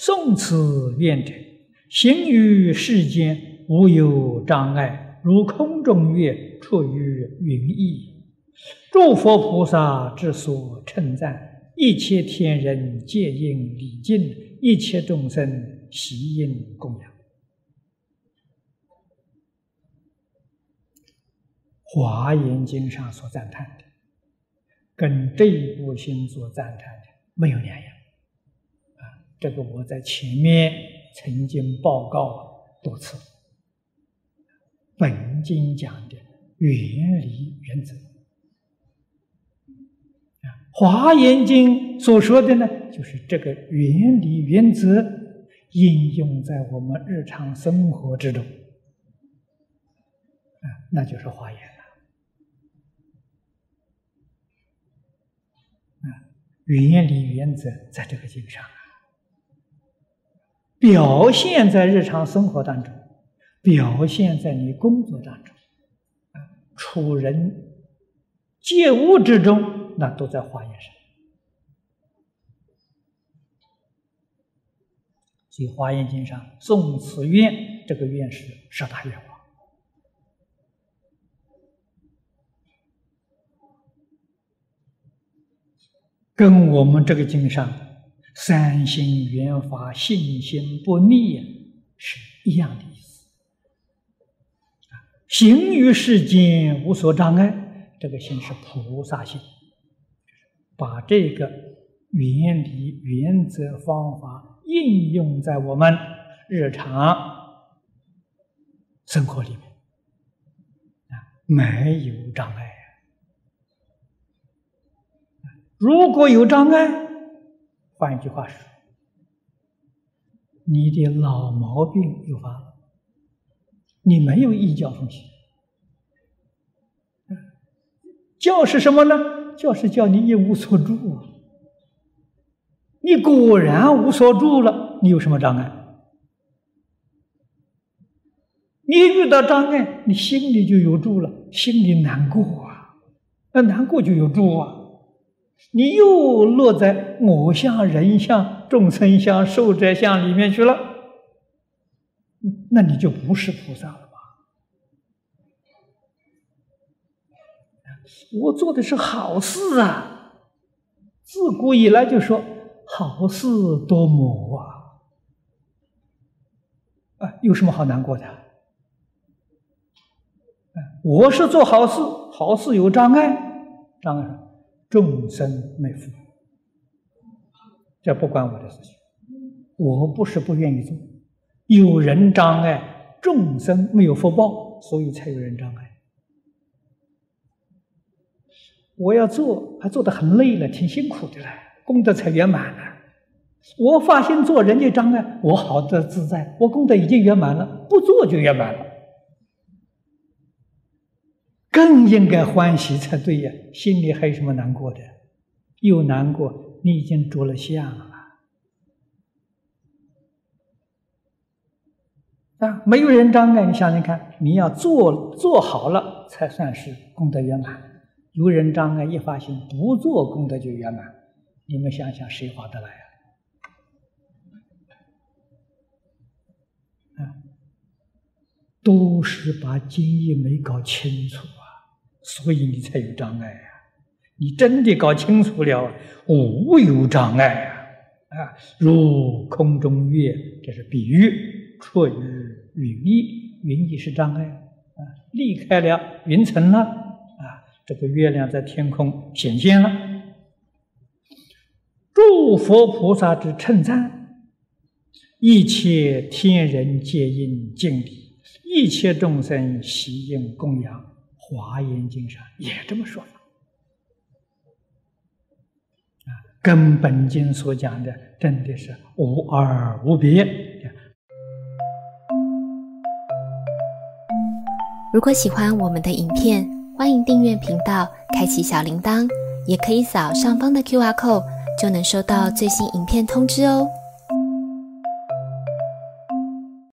诵此愿者，行于世间无有障碍，如空中月，出于云翳。诸佛菩萨之所称赞，一切天人皆应礼敬，一切众生悉应供养。华严经上所赞叹的，跟这一部经所赞叹的没有两样。这个我在前面曾经报告多次。本经讲的原理原则，啊，华严经所说的呢，就是这个原理原则应用在我们日常生活之中，啊，那就是华严。了啊原理原则在这个经上啊，表现在日常生活当中，表现在你工作当中，啊，处人接物之中，那都在华严上。所以《华严经》上宋此愿，这个愿是十大愿望。跟我们这个经上“三心圆法，信心不灭”是一样的意思。行于世间无所障碍，这个心是菩萨心，把这个原理、原则、方法应用在我们日常生活里面，啊，没有障碍。如果有障碍，换一句话说，你的老毛病又发了，你没有依教奉行。教是什么呢？教是叫你一无所住啊！你果然无所住了，你有什么障碍？你遇到障碍，你心里就有住了，心里难过啊，那难过就有住啊。你又落在我相、人相、众生相、寿者相里面去了，那你就不是菩萨了吧？我做的是好事啊，自古以来就说好事多磨啊，啊，有什么好难过的？我是做好事，好事有障碍，障碍。众生没福，这不关我的事情。我不是不愿意做，有人障碍，众生没有福报，所以才有人障碍。我要做，还做得很累了，挺辛苦的了，功德才圆满了。我发心做，人家障碍，我好的自在，我功德已经圆满了，不做就圆满了。更应该欢喜才对呀，心里还有什么难过的？又难过，你已经着了相了啊！没有人障碍，你想想看，你要做做好了，才算是功德圆满。有人障碍，一发心不做，功德就圆满。你们想想，谁划得来啊？啊，都是把经义没搞清楚。所以你才有障碍呀！你真的搞清楚了，无有障碍啊！啊，如空中月，这是比喻，出于云翳，云翳是障碍啊，离开了云层了啊，这个月亮在天空显现了。诸佛菩萨之称赞，一切天人皆应敬礼，一切众生悉应供养。华严经上也这么说法啊，跟本经所讲的真的是无二无别。如果喜欢我们的影片，欢迎订阅频道，开启小铃铛，也可以扫上方的 Q R code，就能收到最新影片通知哦。